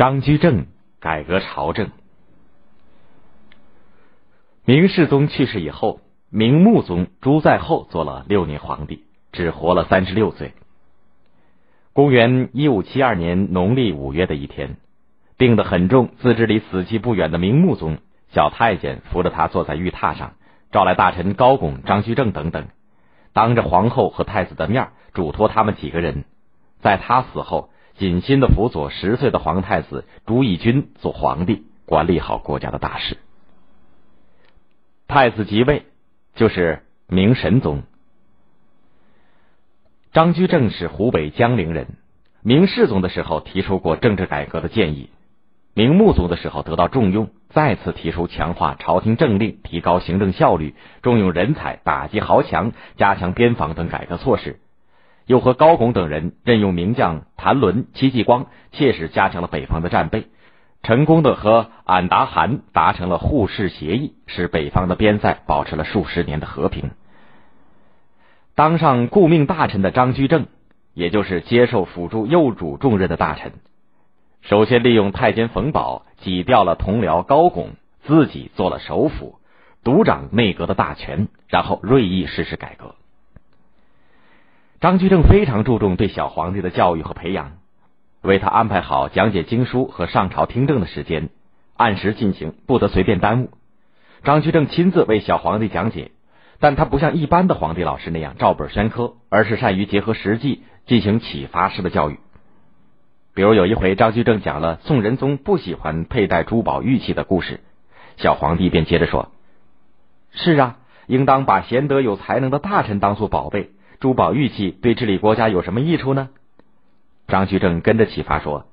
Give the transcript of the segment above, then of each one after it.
张居正改革朝政。明世宗去世以后，明穆宗朱在后做了六年皇帝，只活了三十六岁。公元一五七二年农历五月的一天，病得很重、自知离死期不远的明穆宗，小太监扶着他坐在玉榻上，召来大臣高拱、张居正等等，当着皇后和太子的面，嘱托他们几个人，在他死后。谨心的辅佐十岁的皇太子朱翊钧做皇帝，管理好国家的大事。太子即位就是明神宗。张居正是湖北江陵人，明世宗的时候提出过政治改革的建议，明穆宗的时候得到重用，再次提出强化朝廷政令、提高行政效率、重用人才、打击豪强、加强边防等改革措施。又和高拱等人任用名将谭纶、戚继光，切实加强了北方的战备，成功的和俺答汗达成了互市协议，使北方的边塞保持了数十年的和平。当上顾命大臣的张居正，也就是接受辅助右主重任的大臣，首先利用太监冯保挤掉了同僚高拱，自己做了首辅，独掌内阁的大权，然后锐意实施改革。张居正非常注重对小皇帝的教育和培养，为他安排好讲解经书和上朝听政的时间，按时进行，不得随便耽误。张居正亲自为小皇帝讲解，但他不像一般的皇帝老师那样照本宣科，而是善于结合实际进行启发式的教育。比如有一回，张居正讲了宋仁宗不喜欢佩戴珠宝玉器的故事，小皇帝便接着说：“是啊，应当把贤德有才能的大臣当做宝贝。”珠宝玉器对治理国家有什么益处呢？张居正跟着启发说：“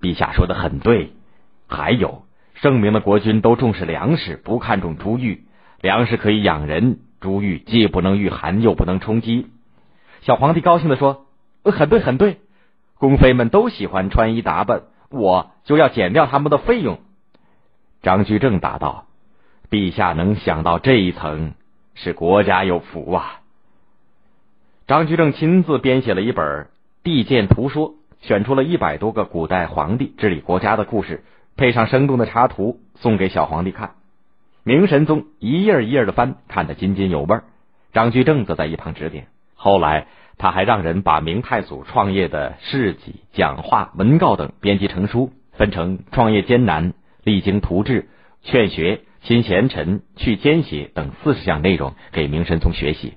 陛下说的很对。还有，圣明的国君都重视粮食，不看重珠玉。粮食可以养人，珠玉既不能御寒，又不能充饥。”小皇帝高兴的说：“呃很对，很对。宫妃们都喜欢穿衣打扮，我就要减掉他们的费用。”张居正答道：“陛下能想到这一层，是国家有福啊。”张居正亲自编写了一本《地鉴图说》，选出了一百多个古代皇帝治理国家的故事，配上生动的插图，送给小皇帝看。明神宗一页一页的翻，看得津津有味。张居正则在一旁指点。后来，他还让人把明太祖创业的事迹、讲话、文告等编辑成书，分成创业艰难、励精图治、劝学、亲贤臣、去奸邪等四十项内容，给明神宗学习。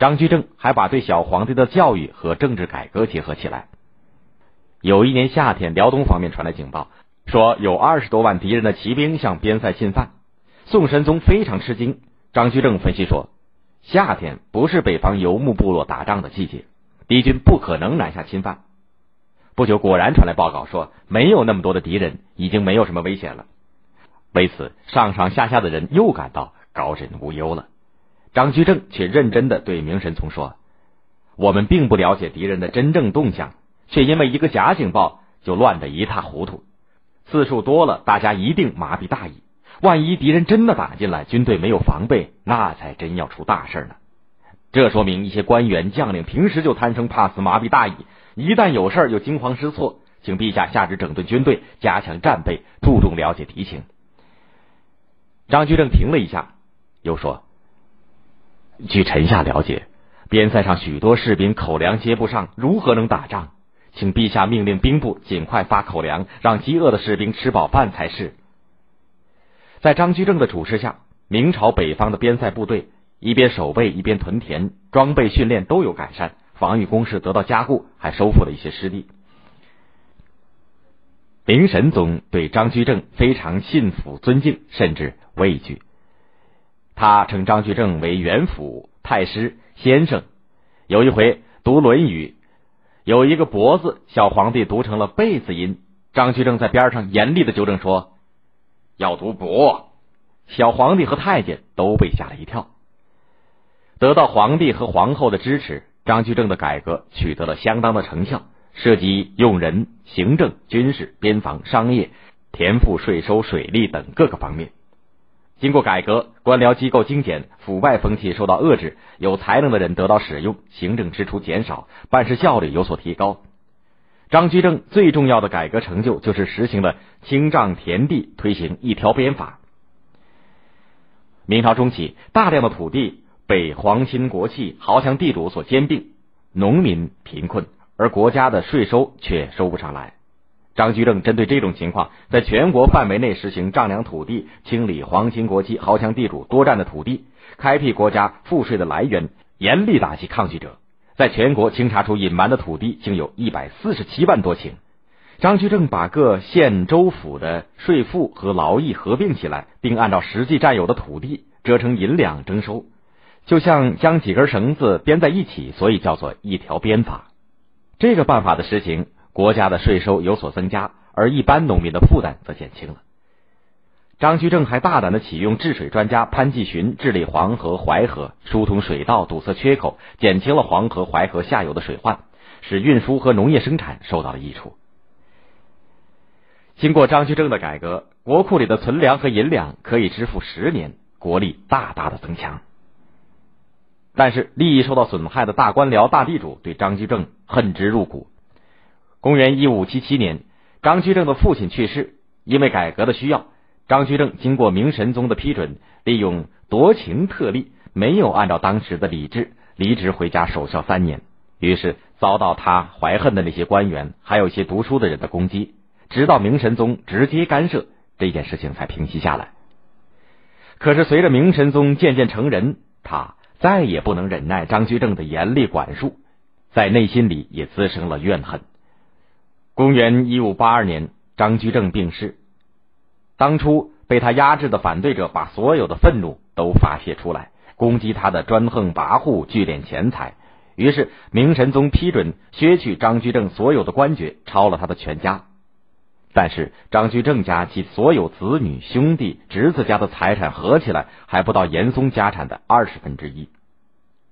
张居正还把对小皇帝的教育和政治改革结合起来。有一年夏天，辽东方面传来警报，说有二十多万敌人的骑兵向边塞进犯。宋神宗非常吃惊。张居正分析说，夏天不是北方游牧部落打仗的季节，敌军不可能南下侵犯。不久，果然传来报告说，没有那么多的敌人，已经没有什么危险了。为此，上上下下的人又感到高枕无忧了。张居正却认真的对明神宗说：“我们并不了解敌人的真正动向，却因为一个假警报就乱得一塌糊涂。次数多了，大家一定麻痹大意。万一敌人真的打进来，军队没有防备，那才真要出大事呢。这说明一些官员将领平时就贪生怕死、麻痹大意，一旦有事又惊慌失措。请陛下下旨整顿军队，加强战备，注重了解敌情。”张居正停了一下，又说。据臣下了解，边塞上许多士兵口粮接不上，如何能打仗？请陛下命令兵部尽快发口粮，让饥饿的士兵吃饱饭才是。在张居正的主持下，明朝北方的边塞部队一边守备一边屯田，装备训练都有改善，防御工事得到加固，还收复了一些失地。明神宗对张居正非常信服、尊敬，甚至畏惧。他称张居正为元辅、太师、先生。有一回读《论语》，有一个“伯”字，小皇帝读成了“贝”字音。张居正在边上严厉的纠正说：“要读‘伯’。”小皇帝和太监都被吓了一跳。得到皇帝和皇后的支持，张居正的改革取得了相当的成效，涉及用人、行政、军事、边防、商业、田赋、税收、水利等各个方面。经过改革，官僚机构精简，腐败风气受到遏制，有才能的人得到使用，行政支出减少，办事效率有所提高。张居正最重要的改革成就就是实行了清丈田地，推行一条鞭法。明朝中期，大量的土地被皇亲国戚、豪强地主所兼并，农民贫困，而国家的税收却收不上来。张居正针对这种情况，在全国范围内实行丈量土地，清理皇亲国戚、豪强地主多占的土地，开辟国家赋税的来源，严厉打击抗拒者。在全国清查出隐瞒的土地，竟有一百四十七万多顷。张居正把各县州府的税赋和劳役合并起来，并按照实际占有的土地折成银两征收，就像将几根绳子编在一起，所以叫做一条鞭法。这个办法的实行，国家的税收有所增加，而一般农民的负担则减轻了。张居正还大胆的启用治水专家潘季寻治理黄河、淮河，疏通水道，堵塞缺口，减轻了黄河、淮河下游的水患，使运输和农业生产受到了益处。经过张居正的改革，国库里的存粮和银两可以支付十年，国力大大的增强。但是，利益受到损害的大官僚、大地主对张居正恨之入骨。公元一五七七年，张居正的父亲去世，因为改革的需要。张居正经过明神宗的批准，利用夺情特例，没有按照当时的礼制离职回家守孝三年，于是遭到他怀恨的那些官员，还有一些读书的人的攻击。直到明神宗直接干涉，这件事情才平息下来。可是随着明神宗渐渐成人，他再也不能忍耐张居正的严厉管束，在内心里也滋生了怨恨。公元一五八二年，张居正病逝。当初被他压制的反对者，把所有的愤怒都发泄出来，攻击他的专横跋扈、聚敛钱财。于是明神宗批准削去张居正所有的官爵，抄了他的全家。但是张居正家及所有子女、兄弟、侄子家的财产合起来，还不到严嵩家产的二十分之一。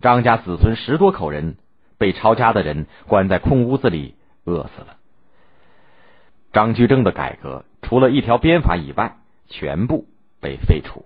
张家子孙十多口人被抄家的人关在空屋子里饿死了。张居正的改革。除了一条鞭法以外，全部被废除。